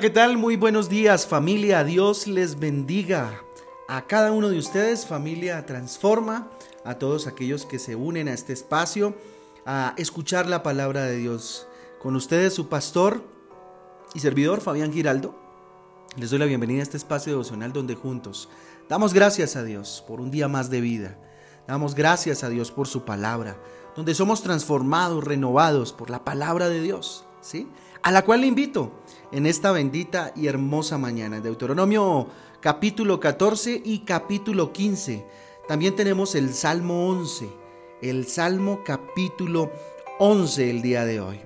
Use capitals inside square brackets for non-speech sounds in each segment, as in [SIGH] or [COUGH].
¿qué tal? Muy buenos días familia. Dios les bendiga. A cada uno de ustedes, familia Transforma, a todos aquellos que se unen a este espacio a escuchar la palabra de Dios. Con ustedes su pastor y servidor Fabián Giraldo. Les doy la bienvenida a este espacio devocional donde juntos damos gracias a Dios por un día más de vida. Damos gracias a Dios por su palabra, donde somos transformados, renovados por la palabra de Dios, ¿sí? A la cual le invito en esta bendita y hermosa mañana. Deuteronomio capítulo 14 y capítulo 15. También tenemos el Salmo 11, el Salmo capítulo 11 el día de hoy.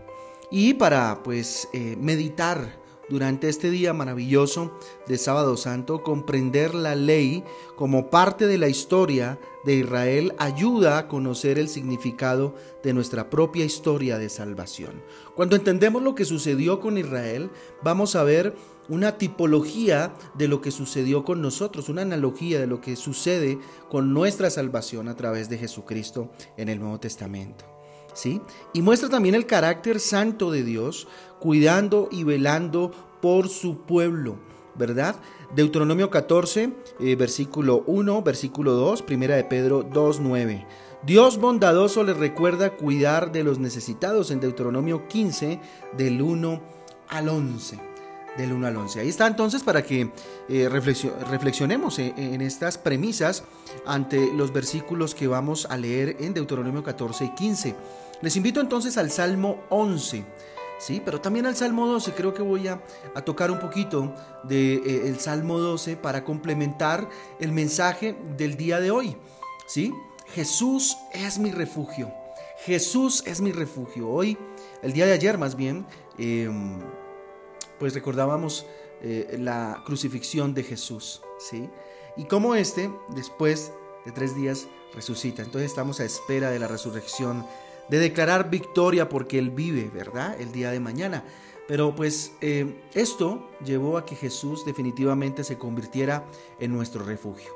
Y para pues eh, meditar durante este día maravilloso de sábado santo, comprender la ley como parte de la historia de Israel ayuda a conocer el significado de nuestra propia historia de salvación. Cuando entendemos lo que sucedió con Israel, vamos a ver una tipología de lo que sucedió con nosotros, una analogía de lo que sucede con nuestra salvación a través de Jesucristo en el Nuevo Testamento. ¿Sí? Y muestra también el carácter santo de Dios, cuidando y velando por su pueblo, ¿verdad? Deuteronomio 14, eh, versículo 1, versículo 2, primera de Pedro 2, 9. Dios bondadoso les recuerda cuidar de los necesitados en Deuteronomio 15, del 1 al 11 del 1 al 11. Ahí está entonces para que eh, reflexionemos en, estas premisas ante los versículos que vamos a leer en Deuteronomio 14 y 15. Les invito entonces al Salmo 11. Sí, pero también al Salmo 12 creo que voy a, tocar un poquito del de, eh, Salmo 12 para complementar el mensaje del día de hoy. ¿sí? Jesús es mi refugio. Jesús es mi refugio. Hoy, el día de ayer más bien, em, pues recordábamos eh, la crucifixión de Jesús, ¿sí? Y cómo este, después de tres días, resucita. Entonces estamos a espera de la resurrección, de declarar victoria porque Él vive, ¿verdad? El día de mañana. Pero pues eh, esto llevó a que Jesús definitivamente se convirtiera en nuestro refugio.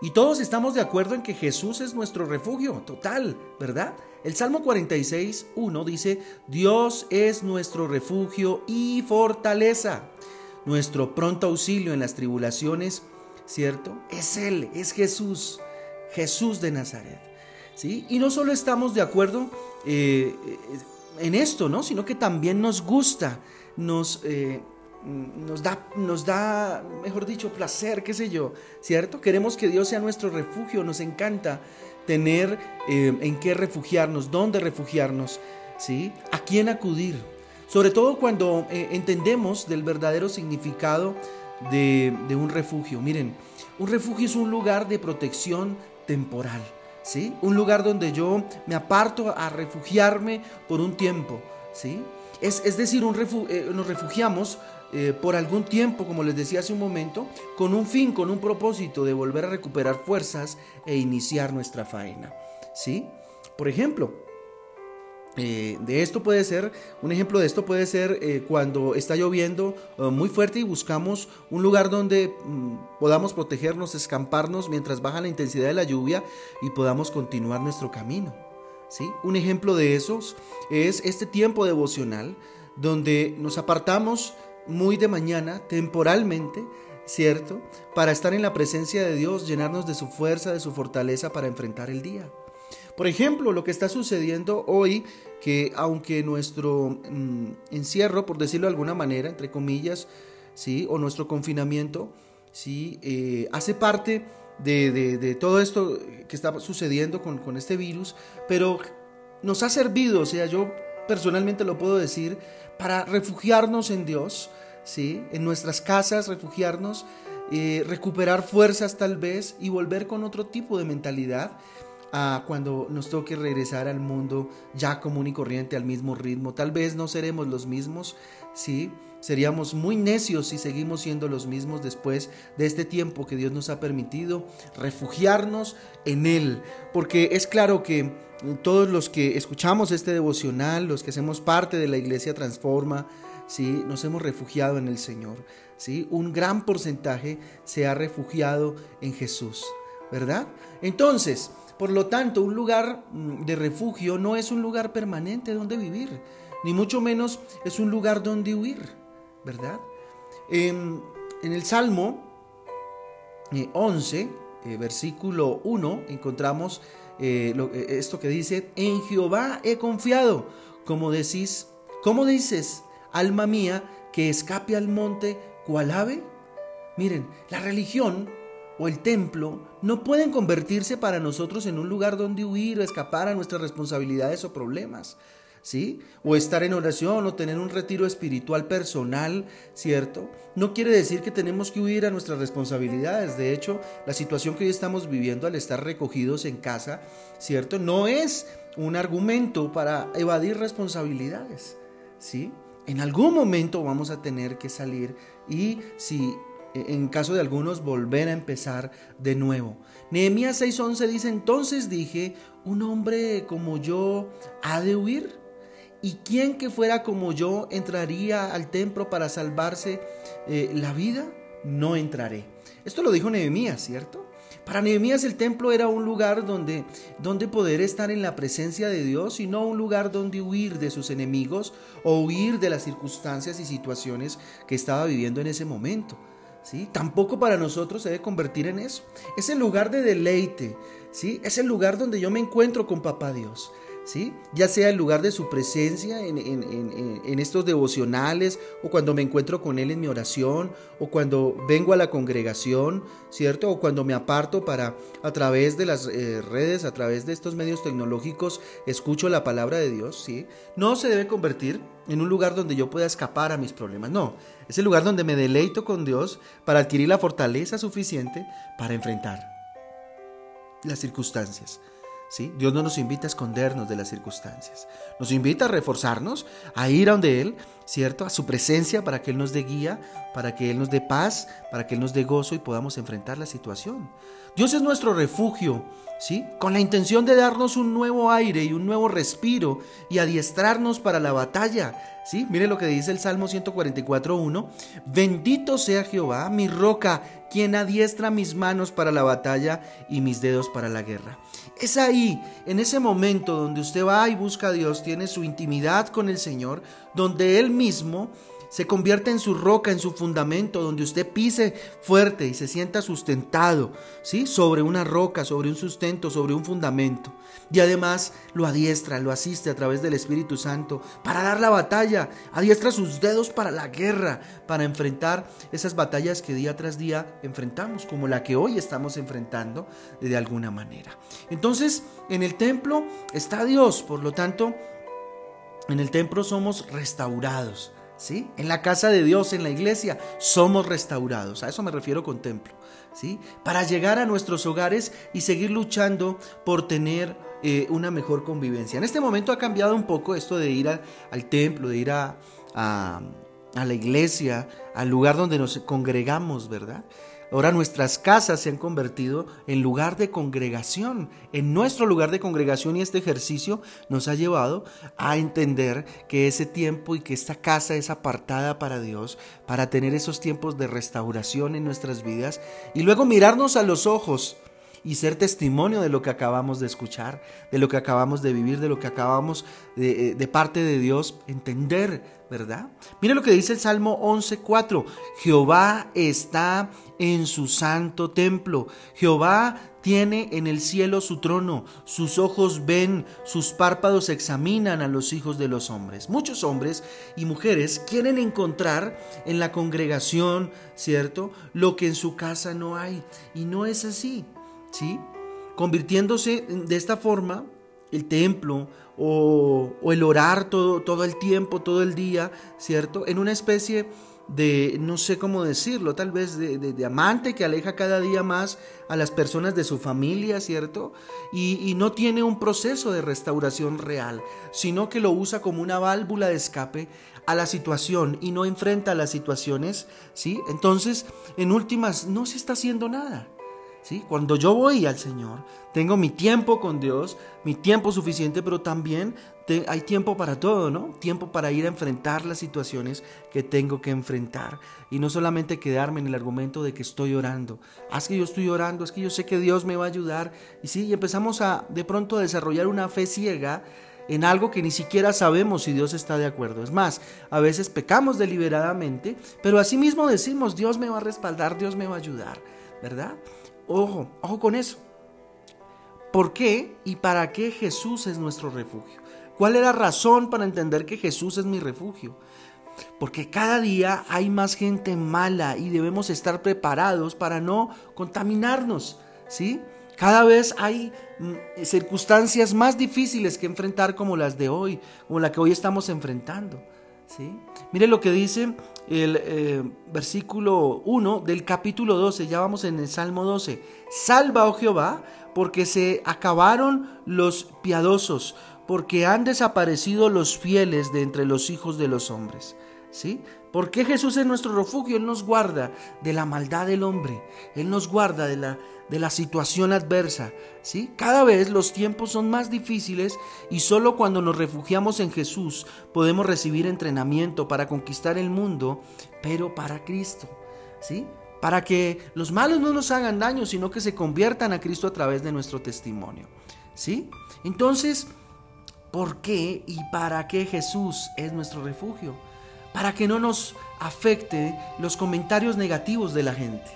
Y todos estamos de acuerdo en que Jesús es nuestro refugio, total, ¿verdad? El Salmo 46, 1 dice, Dios es nuestro refugio y fortaleza, nuestro pronto auxilio en las tribulaciones, ¿cierto? Es Él, es Jesús, Jesús de Nazaret. ¿Sí? Y no solo estamos de acuerdo eh, en esto, ¿no? Sino que también nos gusta, nos... Eh, nos da, mejor dicho, placer, qué sé yo, ¿cierto? Queremos que Dios sea nuestro refugio, nos encanta tener eh, en qué refugiarnos, dónde refugiarnos, ¿sí? A quién acudir. Sobre todo cuando eh, entendemos del verdadero significado de, de, un refugio. Miren, un refugio es un lugar de protección temporal, ¿sí? Un lugar donde yo me aparto a refugiarme por un tiempo, ¿sí? Es, es decir, eh, nos refugiamos eh, por algún tiempo, como les decía hace un momento, con un fin, con un propósito de volver a recuperar fuerzas e iniciar nuestra faena. ¿Sí? Por ejemplo, eh, de esto puede ser, un ejemplo de esto puede ser eh, cuando está lloviendo muy fuerte y buscamos un lugar donde mm, podamos protegernos, escamparnos mientras baja la intensidad de la lluvia y podamos continuar nuestro camino. ¿sí? Un ejemplo de esos es este tiempo devocional donde nos apartamos muy de mañana, temporalmente, ¿cierto? Para estar en la presencia de Dios, llenarnos de su fuerza, de su fortaleza para enfrentar el día. Por ejemplo, lo que está sucediendo hoy, que aunque nuestro mm, encierro, por decirlo de alguna manera, entre comillas, ¿sí? o nuestro confinamiento, ¿sí? Eh, hace parte de, todo esto que está sucediendo con, este virus, pero nos ha servido, o sea, yo personalmente lo puedo decir, para refugiarnos en Dios, ¿sí? en nuestras casas, refugiarnos, eh, recuperar fuerzas tal vez y volver con otro tipo de mentalidad a cuando nos toque regresar al mundo ya común y corriente, al mismo ritmo. Tal vez no seremos los mismos, ¿sí? Seríamos muy necios si seguimos siendo los mismos después de este tiempo que Dios nos ha permitido refugiarnos en Él. Porque es claro que todos los que escuchamos este devocional, los que hacemos parte de la iglesia Transforma, ¿sí? nos hemos refugiado en el Señor. ¿sí? Un gran porcentaje se ha refugiado en Jesús, ¿verdad? Entonces, por lo tanto, un lugar mm, de refugio no es un lugar permanente donde vivir, ni mucho menos es un lugar donde huir, ¿verdad? En, el Salmo 11, eh, eh, versículo 1, encontramos esto que dice, en Jehová he confiado, como decís, ¿cómo dices, alma mía, que escape al monte cual ave? Miren, la religión o el templo no pueden convertirse para nosotros en un lugar donde huir o escapar a nuestras responsabilidades o problemas. ¿Sí? O estar en oración o tener un retiro espiritual personal, ¿cierto? No quiere decir que tenemos que huir a nuestras responsabilidades. De hecho, la situación que hoy estamos viviendo al estar recogidos en casa, ¿cierto? No es un argumento para evadir responsabilidades, ¿sí? En algún momento vamos a tener que salir y si en caso de algunos, volver a empezar de nuevo. Nehemías 6:11 dice, entonces dije, un hombre como yo ha de huir. ¿Y quién que fuera como yo entraría al templo para salvarse eh, la vida? No entraré. Esto lo dijo Nehemías, ¿cierto? Para Nehemías el templo era un lugar donde, donde poder estar en la presencia de Dios y no un lugar donde huir de sus enemigos o huir de las circunstancias y situaciones que estaba viviendo en ese momento. Tampoco para nosotros se debe convertir en eso. Es el lugar de deleite, ¿sí? Es el lugar donde yo me encuentro con Papá Dios. Ya sea el lugar de su presencia en, estos devocionales, o cuando me encuentro con Él en mi oración, o cuando vengo a la congregación, ¿cierto? O cuando me aparto para, a través de las eh, redes, a través de estos medios tecnológicos, escucho la palabra de Dios, ¿sí? No se debe convertir en un lugar donde yo pueda escapar a mis problemas, no. Es el lugar donde me deleito con Dios para adquirir la fortaleza suficiente para enfrentar las circunstancias. Dios no nos invita a escondernos de las circunstancias. Nos invita a reforzarnos, a ir a donde Él, ¿cierto? A su presencia para que Él nos dé guía, para que Él nos dé paz, para que Él nos dé gozo y podamos enfrentar la situación. Dios es nuestro refugio, ¿sí? Con la intención de darnos un nuevo aire y un nuevo respiro y adiestrarnos para la batalla, ¿sí? Mire lo que dice el Salmo 144.1. Bendito sea Jehová, mi roca, quien adiestra mis manos para la batalla y mis dedos para la guerra. Es ahí, en ese momento donde usted va y busca a Dios, tiene su intimidad con el Señor, donde Él mismo se convierte en su roca, en su fundamento, donde usted pise fuerte y se sienta sustentado, ¿sí? Sobre una roca, sobre un sustento, sobre un fundamento. Y además lo adiestra, lo asiste a través del Espíritu Santo para dar la batalla, adiestra sus dedos para la guerra, para enfrentar esas batallas que día tras día enfrentamos, como la que hoy estamos enfrentando de alguna manera. Entonces, en el templo está Dios, por lo tanto, en el templo somos restaurados. En la casa de Dios, en la iglesia, somos restaurados. A eso me refiero con templo, ¿sí? Para llegar a nuestros hogares y seguir luchando por tener eh, una mejor convivencia. En este momento ha cambiado un poco esto de ir al templo, de ir a, a la iglesia, al lugar donde nos congregamos, ¿verdad? Ahora nuestras casas se han convertido en lugar de congregación. En nuestro lugar de congregación y este ejercicio nos ha llevado a entender que ese tiempo y que esta casa es apartada para Dios, para tener esos tiempos de restauración en nuestras vidas y luego mirarnos a los ojos y ser testimonio de lo que acabamos de escuchar, de lo que acabamos de vivir, de lo que acabamos de, eh, parte de Dios entender, ¿verdad? Mire lo que dice el Salmo 11.4, Jehová está en su santo templo, Jehová tiene en el cielo su trono, sus ojos ven, sus párpados examinan a los hijos de los hombres. Muchos hombres y mujeres quieren encontrar en la congregación, ¿cierto? Lo que en su casa no hay. Y no es así. ¿Sí? Convirtiéndose de esta forma el templo o, el orar todo, todo el tiempo, todo el día, ¿cierto? En una especie de, no sé cómo decirlo, tal vez de, de, amante que aleja cada día más a las personas de su familia, ¿cierto? Y, no tiene un proceso de restauración real, sino que lo usa como una válvula de escape a la situación y no enfrenta las situaciones, ¿sí? Entonces, en últimas, no se está haciendo nada. Cuando yo voy al Señor, tengo mi tiempo con Dios, mi tiempo suficiente, pero también hay tiempo para todo, ¿no? Tiempo para ir a enfrentar las situaciones que tengo que enfrentar. Y no solamente quedarme en el argumento de que estoy orando. Haz que yo estoy orando, es que yo sé que Dios me va a ayudar. Y sí, y empezamos a de pronto a desarrollar una fe ciega en algo que ni siquiera sabemos si Dios está de acuerdo. Es más, a veces pecamos deliberadamente, pero asimismo decimos, Dios me va a respaldar, Dios me va a ayudar, ¿verdad? Ojo, ojo con eso. ¿Por qué y para qué Jesús es nuestro refugio? ¿Cuál es la razón para entender que Jesús es mi refugio? Porque cada día hay más gente mala y debemos estar preparados para no contaminarnos, ¿sí? Cada vez hay mm, circunstancias más difíciles que enfrentar como las de hoy, como la que hoy estamos enfrentando. Mire lo que dice el eh, versículo 1 del capítulo 12, ya vamos en el Salmo 12. Salva, oh Jehová, porque se acabaron los piadosos, porque han desaparecido los fieles de entre los hijos de los hombres. ¿Sí? ¿Por qué Jesús es nuestro refugio? Él nos guarda de la maldad del hombre. Él nos guarda de la, de la situación adversa. ¿sí? Cada vez los tiempos son más difíciles y solo cuando nos refugiamos en Jesús podemos recibir entrenamiento para conquistar el mundo, pero para Cristo. ¿sí? Para que los malos no nos hagan daño, sino que se conviertan a Cristo a través de nuestro testimonio. ¿sí? Entonces, ¿por qué y para qué Jesús es nuestro refugio? Para que no nos afecte los comentarios negativos de la gente.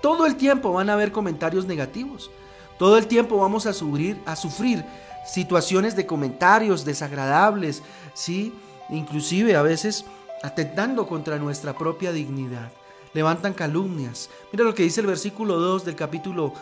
Todo el tiempo van a haber comentarios negativos. Todo el tiempo vamos a sufrir, a sufrir situaciones de comentarios desagradables, ¿sí? Inclusive a veces atentando contra nuestra propia dignidad. Levantan calumnias. Mira lo que dice el versículo 2 del capítulo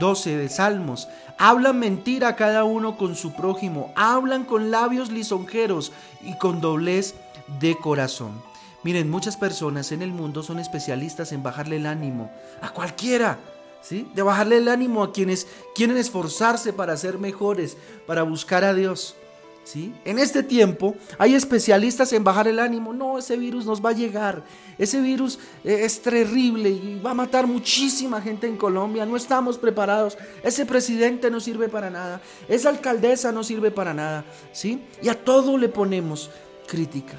12 de Salmos. Hablan mentira cada uno con su prójimo. Hablan con labios lisonjeros y con doblez de corazón. Miren, muchas personas en el mundo son especialistas en bajarle el ánimo a cualquiera, ¿sí? De bajarle el ánimo a quienes quieren esforzarse para ser mejores, para buscar a Dios. ¿Sí? En este tiempo hay especialistas en bajar el ánimo. No, ese virus nos va a llegar. Ese virus eh, es terrible y va a matar muchísima gente en Colombia. No estamos preparados. Ese presidente no sirve para nada. Esa alcaldesa no sirve para nada. ¿sí? Y a todo le ponemos crítica.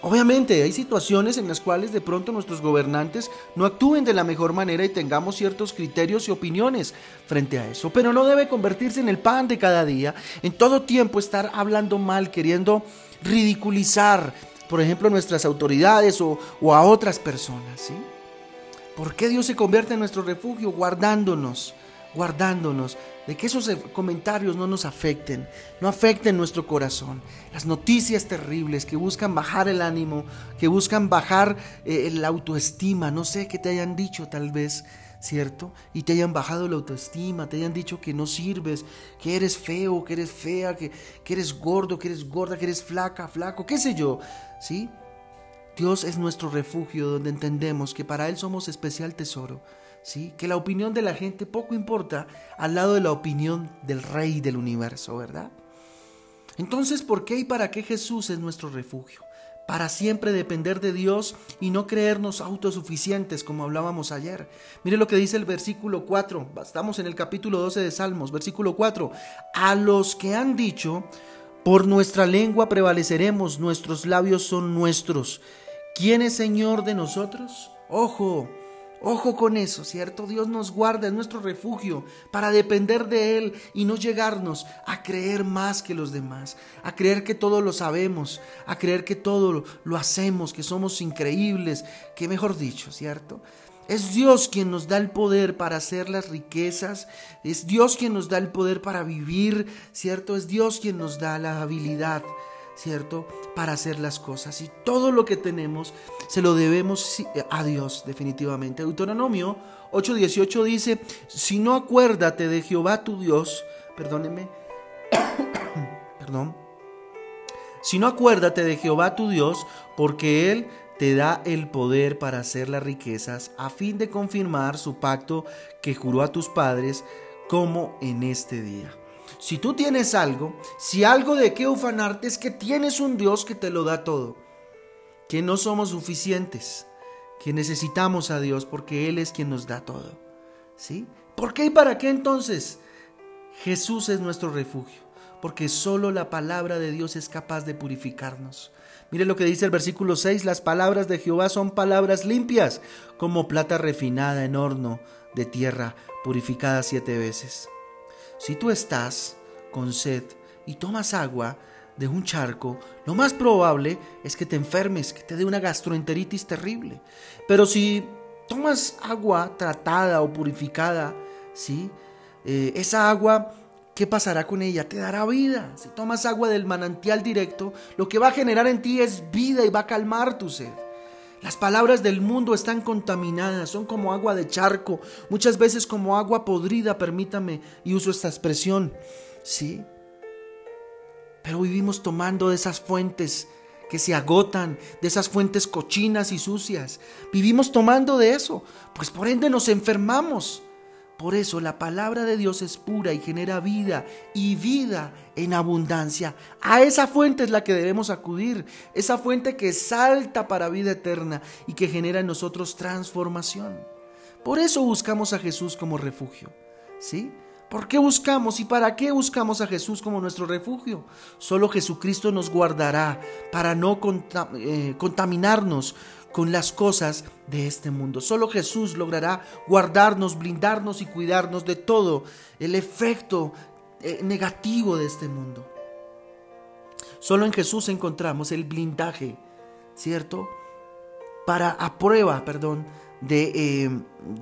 Obviamente hay situaciones en las cuales de pronto nuestros gobernantes no actúen de la mejor manera y tengamos ciertos criterios y opiniones frente a eso, pero no debe convertirse en el pan de cada día, en todo tiempo estar hablando mal, queriendo ridiculizar, por ejemplo, nuestras autoridades o, a otras personas. ¿sí? ¿Por qué Dios se convierte en nuestro refugio? Guardándonos, guardándonos de que esos comentarios no nos afecten, no afecten nuestro corazón. Las noticias terribles que buscan bajar el ánimo, que buscan bajar eh, la autoestima, no sé qué te hayan dicho tal vez, ¿cierto? Y te hayan bajado la autoestima, te hayan dicho que no sirves, que eres feo, que eres fea, que, que eres gordo, que eres gorda, que eres flaca, flaco, qué sé yo, ¿sí? Dios es nuestro refugio donde entendemos que para Él somos especial tesoro que la opinión de la gente poco importa al lado de la opinión del Rey del universo, ¿verdad? Entonces, ¿por qué y para qué Jesús es nuestro refugio? Para siempre depender de Dios y no creernos autosuficientes como hablábamos ayer. Mire lo que dice el versículo 4, estamos en el capítulo 12 de Salmos, versículo 4. A los que han dicho, por nuestra lengua prevaleceremos, nuestros labios son nuestros. ¿Quién es Señor de nosotros? Ojo, Ojo con eso, ¿cierto? Dios nos guarda, es nuestro refugio para depender de Él y no llegarnos a creer más que los demás, a creer que todo lo sabemos, a creer que todo lo hacemos, que somos increíbles, que mejor dicho, ¿cierto? Es Dios quien nos da el poder para hacer las riquezas, es Dios quien nos da el poder para vivir, ¿cierto? Es Dios quien nos da la habilidad ¿cierto? Para hacer las cosas. Y todo lo que tenemos se lo debemos a Dios, definitivamente. Deuteronomio 8:18 dice, si no acuérdate de Jehová tu Dios, perdóneme, [COUGHS] perdón, si no acuérdate de Jehová tu Dios, porque Él te da el poder para hacer las riquezas, a fin de confirmar su pacto que juró a tus padres, como en este día. Si tú tienes algo, si algo de qué ufanarte es que tienes un Dios que te lo da todo, que no somos suficientes, que necesitamos a Dios porque Él es quien nos da todo. ¿Sí? ¿Por qué y para qué entonces? Jesús es nuestro refugio, porque solo la palabra de Dios es capaz de purificarnos. Mire lo que dice el versículo 6, las palabras de Jehová son palabras limpias, como plata refinada en horno de tierra, purificada siete veces. Si tú estás con sed y tomas agua de un charco, lo más probable es que te enfermes, que te dé una gastroenteritis terrible. Pero si tomas agua tratada o purificada, ¿sí? Eh, esa agua, ¿qué pasará con ella? Te dará vida. Si tomas agua del manantial directo, lo que va a generar en ti es vida y va a calmar tu sed. Las palabras del mundo están contaminadas, son como agua de charco, muchas veces como agua podrida, permítame, y uso esta expresión, ¿sí? Pero vivimos tomando de esas fuentes que se agotan, de esas fuentes cochinas y sucias. Vivimos tomando de eso, pues por ende nos enfermamos. Por eso la palabra de Dios es pura y genera vida y vida en abundancia. A esa fuente es la que debemos acudir, esa fuente que salta para vida eterna y que genera en nosotros transformación. Por eso buscamos a Jesús como refugio. ¿Sí? ¿Por qué buscamos y para qué buscamos a Jesús como nuestro refugio? Solo Jesucristo nos guardará para no eh, contaminarnos con las cosas de este mundo. Solo Jesús logrará guardarnos, blindarnos y cuidarnos de todo el efecto eh, negativo de este mundo. Solo en Jesús encontramos el blindaje, ¿cierto? Para a prueba, perdón, de, eh,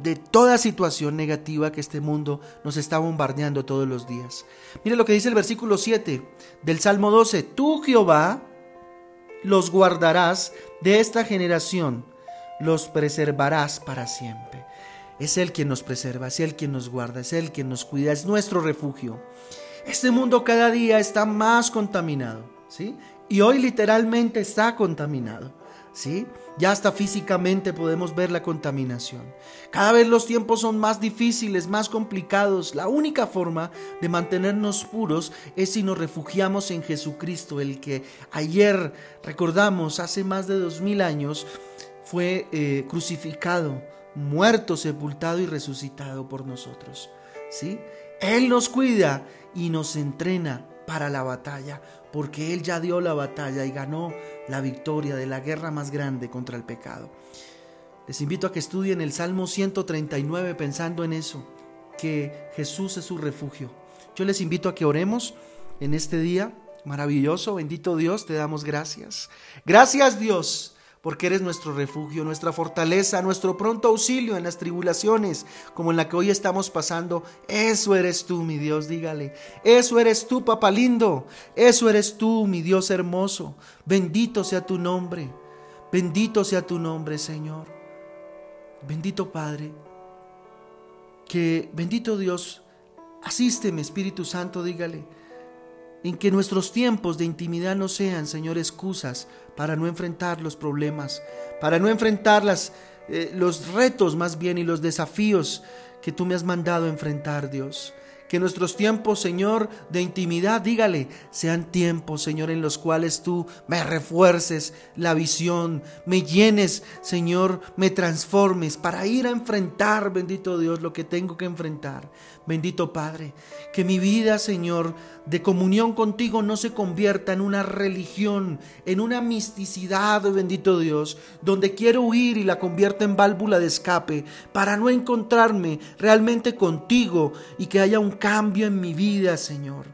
de, toda situación negativa que este mundo nos está bombardeando todos los días. Mire lo que dice el versículo 7 del Salmo 12. Tú, Jehová, los guardarás de esta generación, los preservarás para siempre. Es Él quien nos preserva, es Él quien nos guarda, es Él quien nos cuida, es nuestro refugio. Este mundo cada día está más contaminado, ¿sí? Y hoy literalmente está contaminado. ¿Sí? Ya hasta físicamente podemos ver la contaminación. Cada vez los tiempos son más difíciles, más complicados. La única forma de mantenernos puros es si nos refugiamos en Jesucristo, el que ayer, recordamos, hace más de dos mil años, fue eh, crucificado, muerto, sepultado y resucitado por nosotros. ¿sí? Él nos cuida y nos entrena para la batalla, porque Él ya dio la batalla y ganó la victoria de la guerra más grande contra el pecado. Les invito a que estudien el Salmo 139 pensando en eso, que Jesús es su refugio. Yo les invito a que oremos en este día maravilloso, bendito Dios, te damos gracias. Gracias Dios porque eres nuestro refugio, nuestra fortaleza, nuestro pronto auxilio en las tribulaciones como en la que hoy estamos pasando. Eso eres tú, mi Dios, dígale. Eso eres tú, papá lindo. Eso eres tú, mi Dios hermoso. Bendito sea tu nombre. Bendito sea tu nombre, Señor. Bendito Padre. Que bendito Dios, asísteme, Espíritu Santo, dígale en que nuestros tiempos de intimidad no sean, Señor, excusas para no enfrentar los problemas, para no enfrentar las, eh, los retos más bien y los desafíos que tú me has mandado enfrentar, Dios. Que nuestros tiempos, Señor, de intimidad, dígale, sean tiempos, Señor, en los cuales tú me refuerces la visión, me llenes, Señor, me transformes para ir a enfrentar, bendito Dios, lo que tengo que enfrentar. Bendito Padre, que mi vida, Señor, de comunión contigo no se convierta en una religión, en una misticidad, bendito Dios, donde quiero huir y la convierta en válvula de escape para no encontrarme realmente contigo y que haya un cambio en mi vida, Señor.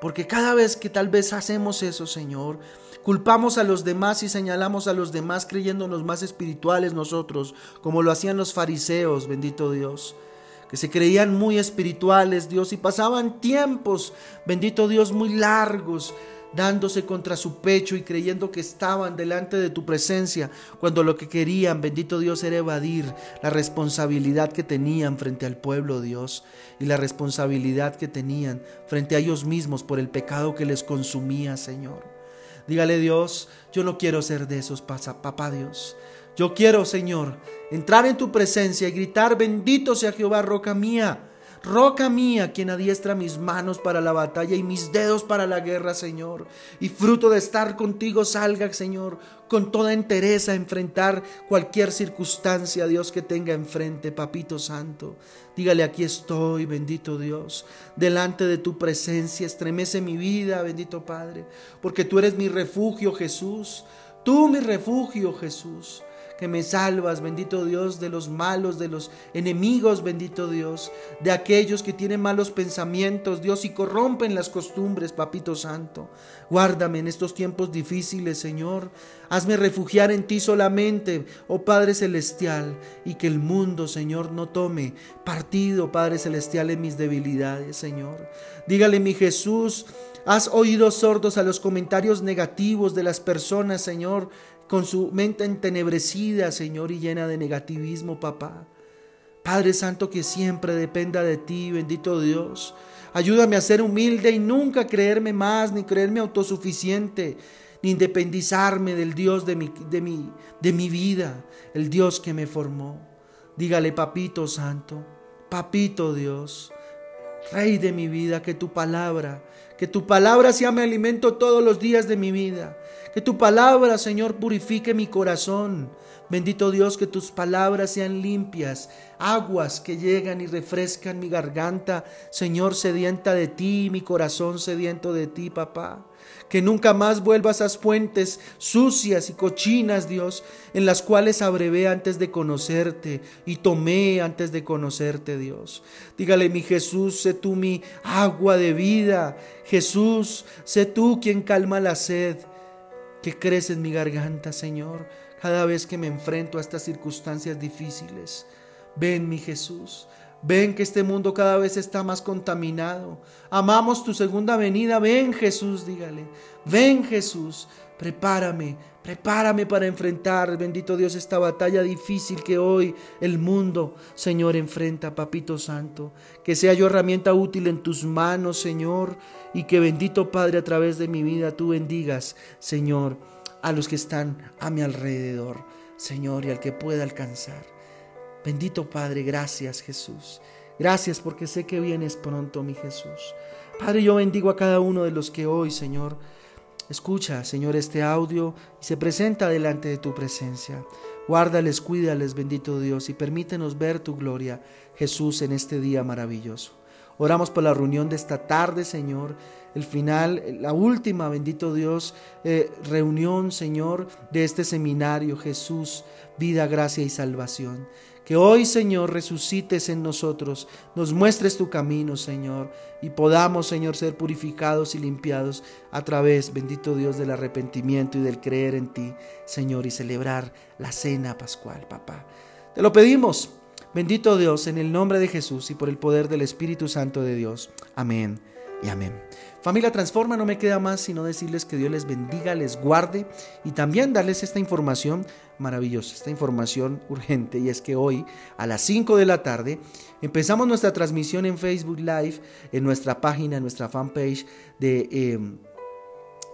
Porque cada vez que tal vez hacemos eso, Señor, culpamos a los demás y señalamos a los demás creyéndonos más espirituales nosotros, como lo hacían los fariseos, bendito Dios que se creían muy espirituales, Dios, y pasaban tiempos, bendito Dios, muy largos, dándose contra su pecho y creyendo que estaban delante de tu presencia, cuando lo que querían, bendito Dios, era evadir la responsabilidad que tenían frente al pueblo, Dios, y la responsabilidad que tenían frente a ellos mismos por el pecado que les consumía, Señor. Dígale Dios, yo no quiero ser de esos, papá Dios. Yo quiero, Señor, entrar en tu presencia y gritar, bendito sea Jehová, roca mía, roca mía, quien adiestra mis manos para la batalla y mis dedos para la guerra, Señor. Y fruto de estar contigo salga, Señor, con toda entereza a enfrentar cualquier circunstancia, Dios, que tenga enfrente, Papito Santo. Dígale, aquí estoy, bendito Dios, delante de tu presencia, estremece mi vida, bendito Padre, porque tú eres mi refugio, Jesús. Tú mi refugio, Jesús. Que me salvas, bendito Dios, de los malos, de los enemigos, bendito Dios, de aquellos que tienen malos pensamientos, Dios, y corrompen las costumbres, Papito Santo. Guárdame en estos tiempos difíciles, Señor. Hazme refugiar en ti solamente, oh Padre Celestial, y que el mundo, Señor, no tome partido, Padre Celestial, en mis debilidades, Señor. Dígale, mi Jesús, has oído sordos a los comentarios negativos de las personas, Señor, con su mente entenebrecida, Señor, y llena de negativismo, papá. Padre Santo, que siempre dependa de ti, bendito Dios. Ayúdame a ser humilde y nunca creerme más, ni creerme autosuficiente, ni independizarme del Dios de mi, de mi, de mi vida, el Dios que me formó. Dígale, papito santo, papito Dios, Rey de mi vida, que tu palabra, que tu palabra sea mi alimento todos los días de mi vida. Que tu palabra, Señor, purifique mi corazón. Bendito Dios, que tus palabras sean limpias, aguas que llegan y refrescan mi garganta, Señor, sedienta de ti, mi corazón sediento de ti, papá. Que nunca más vuelva a esas fuentes sucias y cochinas, Dios, en las cuales abrevé antes de conocerte y tomé antes de conocerte, Dios. Dígale, mi Jesús, sé tú mi agua de vida. Jesús, sé tú quien calma la sed que crece en mi garganta, Señor, cada vez que me enfrento a estas circunstancias difíciles. Ven, mi Jesús, ven que este mundo cada vez está más contaminado. Amamos tu segunda venida. Ven, Jesús, dígale. Ven, Jesús, prepárame, prepárame para enfrentar, bendito Dios, esta batalla difícil que hoy el mundo, Señor, enfrenta, Papito Santo. Que sea yo herramienta útil en tus manos, Señor y que bendito Padre a través de mi vida tú bendigas, Señor, a los que están a mi alrededor, Señor, y al que pueda alcanzar. Bendito Padre, gracias Jesús. Gracias porque sé que vienes pronto, mi Jesús. Padre, yo bendigo a cada uno de los que hoy, Señor, escucha, Señor, este audio y se presenta delante de tu presencia. Guárdales, cuídales, bendito Dios, y permítenos ver tu gloria, Jesús, en este día maravilloso. Oramos por la reunión de esta tarde, Señor. El final, la última, bendito Dios, eh, reunión, Señor, de este seminario, Jesús, vida, gracia y salvación. Que hoy, Señor, resucites en nosotros, nos muestres tu camino, Señor, y podamos, Señor, ser purificados y limpiados a través, bendito Dios, del arrepentimiento y del creer en ti, Señor, y celebrar la cena pascual, papá. Te lo pedimos Bendito Dios, en el nombre de Jesús y por el poder del Espíritu Santo de Dios. Amén y amén. Familia Transforma, no me queda más sino decirles que Dios les bendiga, les guarde y también darles esta información maravillosa, esta información urgente. Y es que hoy a las 5 de la tarde empezamos nuestra transmisión en Facebook Live, en nuestra página, en nuestra fanpage de... Eh,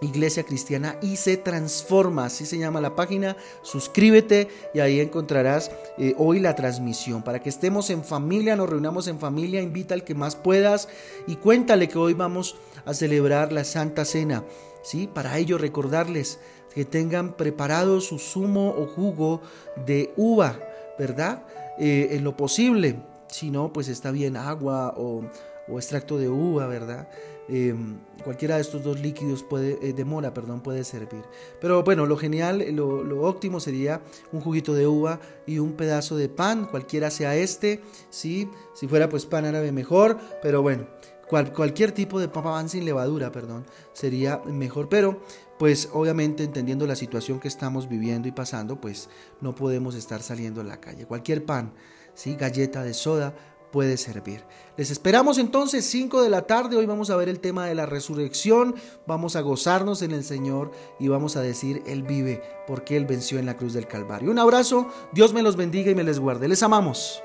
Iglesia Cristiana y se transforma, así se llama la página. Suscríbete y ahí encontrarás eh, hoy la transmisión para que estemos en familia, nos reunamos en familia. Invita al que más puedas y cuéntale que hoy vamos a celebrar la Santa Cena. ¿sí? Para ello, recordarles que tengan preparado su zumo o jugo de uva, ¿verdad? Eh, en lo posible. Si no, pues está bien agua o, o extracto de uva, ¿verdad? Em, cualquiera de estos dos líquidos puede, eh, de mora, perdón, puede servir. Pero bueno, lo genial, lo, óptimo sería un juguito de uva y un pedazo de pan, cualquiera sea este, ¿sí? si fuera pues pan árabe mejor, pero bueno, cualquier tipo de pan sin levadura, perdón, sería mejor, pero pues obviamente entendiendo la situación que estamos viviendo y pasando, pues no podemos estar saliendo a la calle. Cualquier pan, ¿sí? galleta de soda, puede servir. Les esperamos entonces 5 de la tarde. Hoy vamos a ver el tema de la resurrección. Vamos a gozarnos en el Señor y vamos a decir, Él vive porque Él venció en la cruz del Calvario. Un abrazo, Dios me los bendiga y me les guarde. Les amamos.